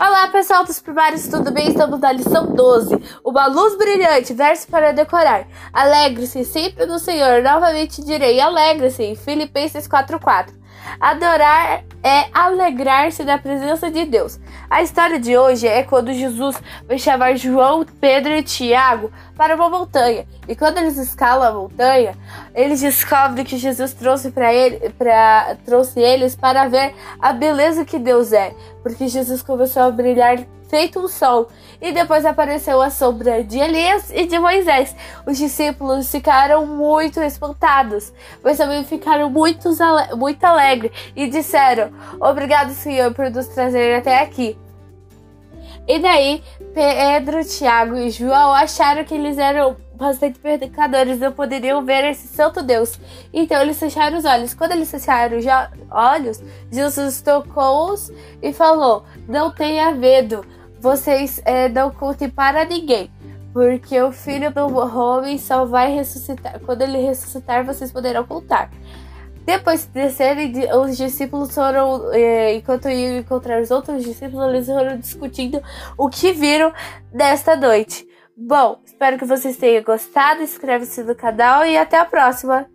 Olá, pessoal dos primários, tudo bem? Estamos na lição 12. Uma luz brilhante, verso para decorar. Alegre-se sempre no Senhor. Novamente direi, alegre-se. Filipenses 4:4. Adorar é alegrar-se da presença de Deus. A história de hoje é quando Jesus vai chamar João, Pedro e Tiago para uma montanha. E quando eles escalam a montanha, eles descobrem que Jesus trouxe para ele, para trouxe eles para ver a beleza que Deus é, porque Jesus começou a brilhar feito um sol. E depois apareceu a sombra de Elias e de Moisés. Os discípulos ficaram muito espantados, mas também ficaram muito, muito alegres e disseram: Obrigado, Senhor, por nos trazer até aqui. E daí, Pedro, Tiago e João acharam que eles eram bastante pecadores, não poderiam ver esse santo Deus. Então eles fecharam os olhos. Quando eles fecharam os olhos, Jesus tocou-os e falou: Não tenha medo, vocês é, não contem para ninguém. Porque o filho do homem só vai ressuscitar. Quando ele ressuscitar, vocês poderão contar. Depois de descerem, os discípulos foram, é, enquanto iam encontrar os outros discípulos, eles foram discutindo o que viram desta noite. Bom, espero que vocês tenham gostado. Inscreve-se no canal e até a próxima.